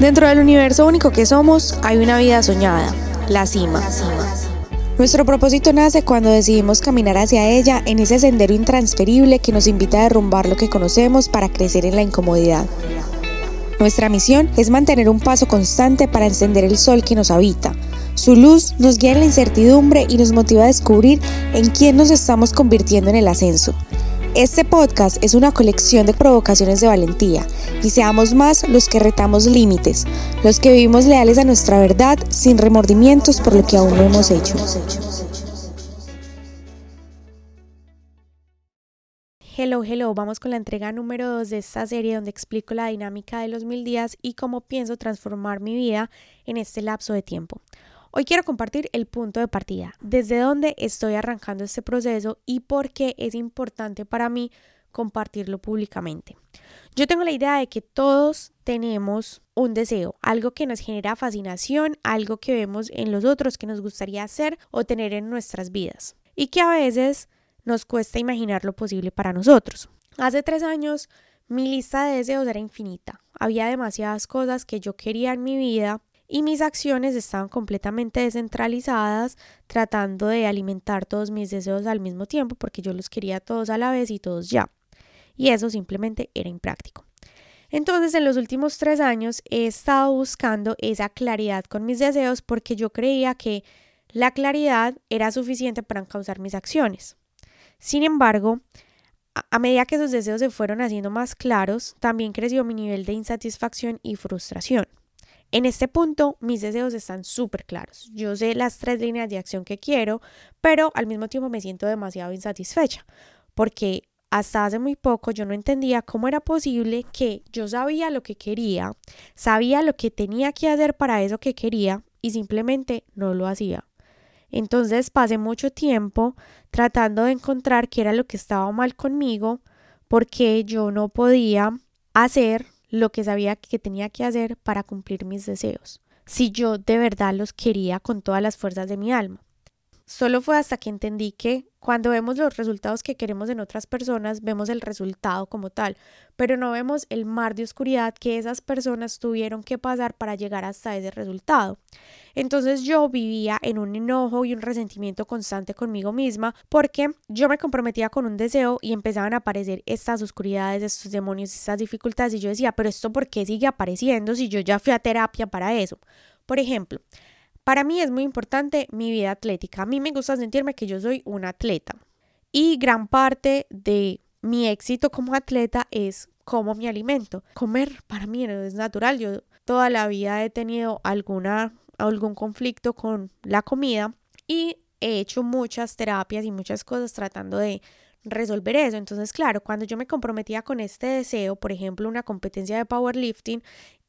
Dentro del universo único que somos hay una vida soñada, la cima. Nuestro propósito nace cuando decidimos caminar hacia ella en ese sendero intransferible que nos invita a derrumbar lo que conocemos para crecer en la incomodidad. Nuestra misión es mantener un paso constante para encender el sol que nos habita. Su luz nos guía en la incertidumbre y nos motiva a descubrir en quién nos estamos convirtiendo en el ascenso. Este podcast es una colección de provocaciones de valentía y seamos más los que retamos límites, los que vivimos leales a nuestra verdad sin remordimientos por lo que aún no hemos hecho. Hello, hello, vamos con la entrega número 2 de esta serie donde explico la dinámica de los mil días y cómo pienso transformar mi vida en este lapso de tiempo. Hoy quiero compartir el punto de partida, desde dónde estoy arrancando este proceso y por qué es importante para mí compartirlo públicamente. Yo tengo la idea de que todos tenemos un deseo, algo que nos genera fascinación, algo que vemos en los otros que nos gustaría hacer o tener en nuestras vidas y que a veces nos cuesta imaginar lo posible para nosotros. Hace tres años mi lista de deseos era infinita. Había demasiadas cosas que yo quería en mi vida y mis acciones estaban completamente descentralizadas, tratando de alimentar todos mis deseos al mismo tiempo porque yo los quería todos a la vez y todos ya. Y eso simplemente era impráctico. Entonces, en los últimos tres años he estado buscando esa claridad con mis deseos porque yo creía que la claridad era suficiente para encauzar mis acciones. Sin embargo, a medida que esos deseos se fueron haciendo más claros, también creció mi nivel de insatisfacción y frustración. En este punto, mis deseos están súper claros. Yo sé las tres líneas de acción que quiero, pero al mismo tiempo me siento demasiado insatisfecha, porque hasta hace muy poco yo no entendía cómo era posible que yo sabía lo que quería, sabía lo que tenía que hacer para eso que quería y simplemente no lo hacía. Entonces pasé mucho tiempo tratando de encontrar qué era lo que estaba mal conmigo, porque yo no podía hacer lo que sabía que tenía que hacer para cumplir mis deseos, si yo de verdad los quería con todas las fuerzas de mi alma. Solo fue hasta que entendí que cuando vemos los resultados que queremos en otras personas, vemos el resultado como tal, pero no vemos el mar de oscuridad que esas personas tuvieron que pasar para llegar hasta ese resultado. Entonces yo vivía en un enojo y un resentimiento constante conmigo misma porque yo me comprometía con un deseo y empezaban a aparecer estas oscuridades, estos demonios, estas dificultades y yo decía, pero esto por qué sigue apareciendo si yo ya fui a terapia para eso? Por ejemplo, para mí es muy importante mi vida atlética. A mí me gusta sentirme que yo soy un atleta. Y gran parte de mi éxito como atleta es cómo me alimento. Comer para mí no es natural. Yo toda la vida he tenido alguna, algún conflicto con la comida y he hecho muchas terapias y muchas cosas tratando de resolver eso. Entonces, claro, cuando yo me comprometía con este deseo, por ejemplo, una competencia de powerlifting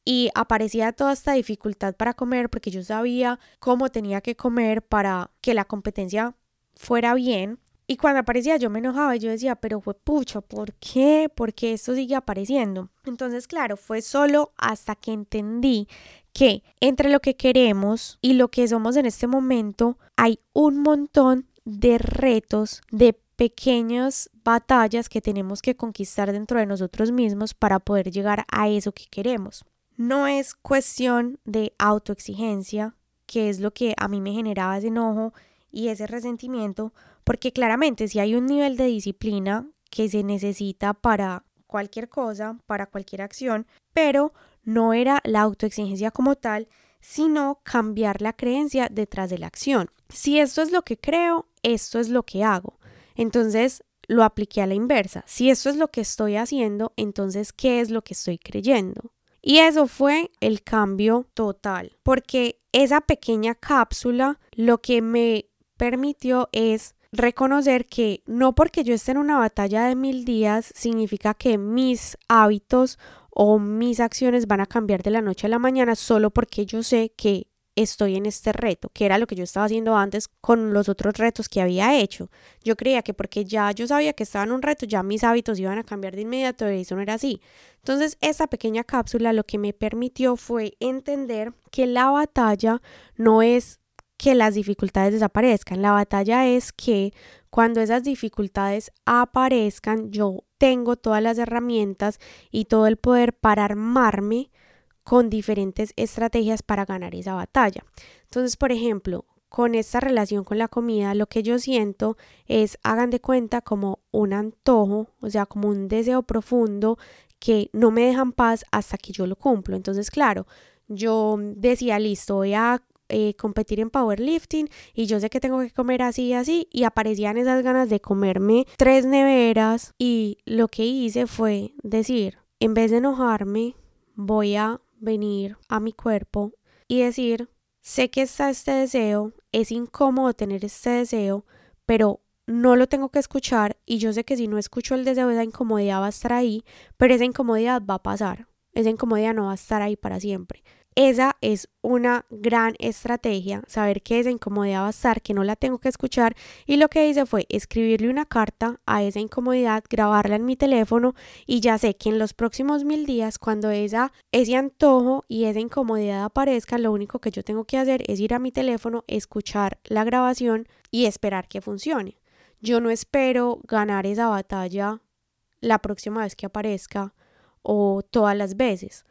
y aparecía toda esta dificultad para comer porque yo sabía cómo tenía que comer para que la competencia fuera bien. Y cuando aparecía yo me enojaba y yo decía, pero fue pucho, ¿por qué? ¿Por qué esto sigue apareciendo? Entonces, claro, fue solo hasta que entendí que entre lo que queremos y lo que somos en este momento hay un montón de retos, de pequeñas batallas que tenemos que conquistar dentro de nosotros mismos para poder llegar a eso que queremos. No es cuestión de autoexigencia, que es lo que a mí me generaba ese enojo y ese resentimiento, porque claramente si hay un nivel de disciplina que se necesita para cualquier cosa, para cualquier acción, pero no era la autoexigencia como tal, sino cambiar la creencia detrás de la acción. Si esto es lo que creo, esto es lo que hago. Entonces lo apliqué a la inversa. Si esto es lo que estoy haciendo, entonces ¿qué es lo que estoy creyendo? Y eso fue el cambio total, porque esa pequeña cápsula lo que me permitió es reconocer que no porque yo esté en una batalla de mil días significa que mis hábitos o mis acciones van a cambiar de la noche a la mañana solo porque yo sé que estoy en este reto, que era lo que yo estaba haciendo antes con los otros retos que había hecho. Yo creía que porque ya yo sabía que estaba en un reto, ya mis hábitos iban a cambiar de inmediato y eso no era así. Entonces, esa pequeña cápsula lo que me permitió fue entender que la batalla no es que las dificultades desaparezcan, la batalla es que cuando esas dificultades aparezcan, yo tengo todas las herramientas y todo el poder para armarme con diferentes estrategias para ganar esa batalla. Entonces, por ejemplo, con esta relación con la comida, lo que yo siento es, hagan de cuenta como un antojo, o sea, como un deseo profundo que no me dejan paz hasta que yo lo cumplo. Entonces, claro, yo decía, listo, voy a eh, competir en powerlifting y yo sé que tengo que comer así y así y aparecían esas ganas de comerme tres neveras y lo que hice fue decir, en vez de enojarme, voy a venir a mi cuerpo y decir, sé que está este deseo, es incómodo tener este deseo, pero no lo tengo que escuchar y yo sé que si no escucho el deseo, esa incomodidad va a estar ahí, pero esa incomodidad va a pasar, esa incomodidad no va a estar ahí para siempre. Esa es una gran estrategia, saber que esa incomodidad va a estar, que no la tengo que escuchar. Y lo que hice fue escribirle una carta a esa incomodidad, grabarla en mi teléfono y ya sé que en los próximos mil días, cuando esa, ese antojo y esa incomodidad aparezca, lo único que yo tengo que hacer es ir a mi teléfono, escuchar la grabación y esperar que funcione. Yo no espero ganar esa batalla la próxima vez que aparezca o todas las veces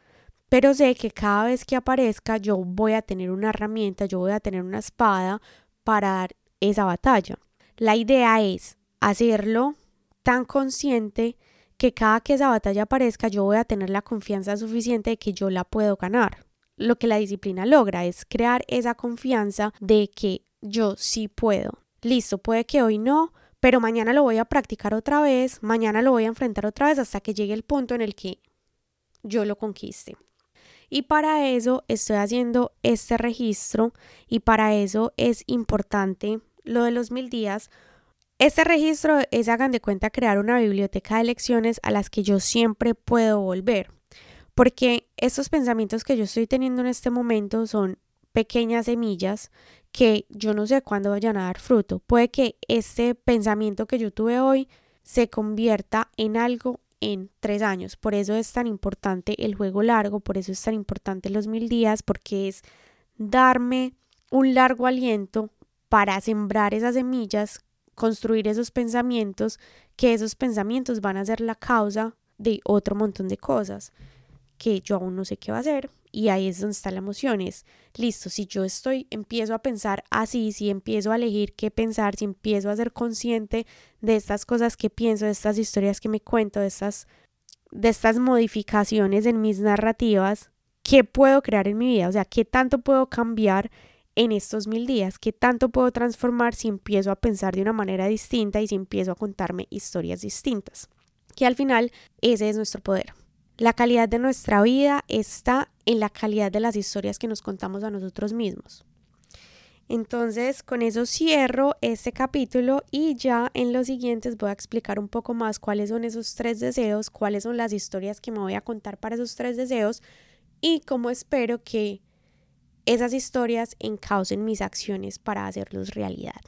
pero sé que cada vez que aparezca yo voy a tener una herramienta, yo voy a tener una espada para dar esa batalla. La idea es hacerlo tan consciente que cada que esa batalla aparezca yo voy a tener la confianza suficiente de que yo la puedo ganar. Lo que la disciplina logra es crear esa confianza de que yo sí puedo. Listo, puede que hoy no, pero mañana lo voy a practicar otra vez, mañana lo voy a enfrentar otra vez hasta que llegue el punto en el que yo lo conquiste. Y para eso estoy haciendo este registro y para eso es importante lo de los mil días. Este registro es, hagan de cuenta, crear una biblioteca de lecciones a las que yo siempre puedo volver. Porque estos pensamientos que yo estoy teniendo en este momento son pequeñas semillas que yo no sé cuándo vayan a dar fruto. Puede que este pensamiento que yo tuve hoy se convierta en algo en tres años. Por eso es tan importante el juego largo, por eso es tan importante los mil días, porque es darme un largo aliento para sembrar esas semillas, construir esos pensamientos, que esos pensamientos van a ser la causa de otro montón de cosas que yo aún no sé qué va a hacer y ahí es donde está la emoción es listo si yo estoy empiezo a pensar así si empiezo a elegir qué pensar si empiezo a ser consciente de estas cosas que pienso de estas historias que me cuento de estas de estas modificaciones en mis narrativas qué puedo crear en mi vida o sea qué tanto puedo cambiar en estos mil días qué tanto puedo transformar si empiezo a pensar de una manera distinta y si empiezo a contarme historias distintas que al final ese es nuestro poder la calidad de nuestra vida está en la calidad de las historias que nos contamos a nosotros mismos. Entonces, con eso cierro este capítulo y ya en los siguientes voy a explicar un poco más cuáles son esos tres deseos, cuáles son las historias que me voy a contar para esos tres deseos y cómo espero que esas historias encaucen mis acciones para hacerlos realidad.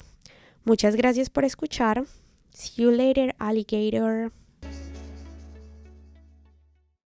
Muchas gracias por escuchar. See you later, alligator.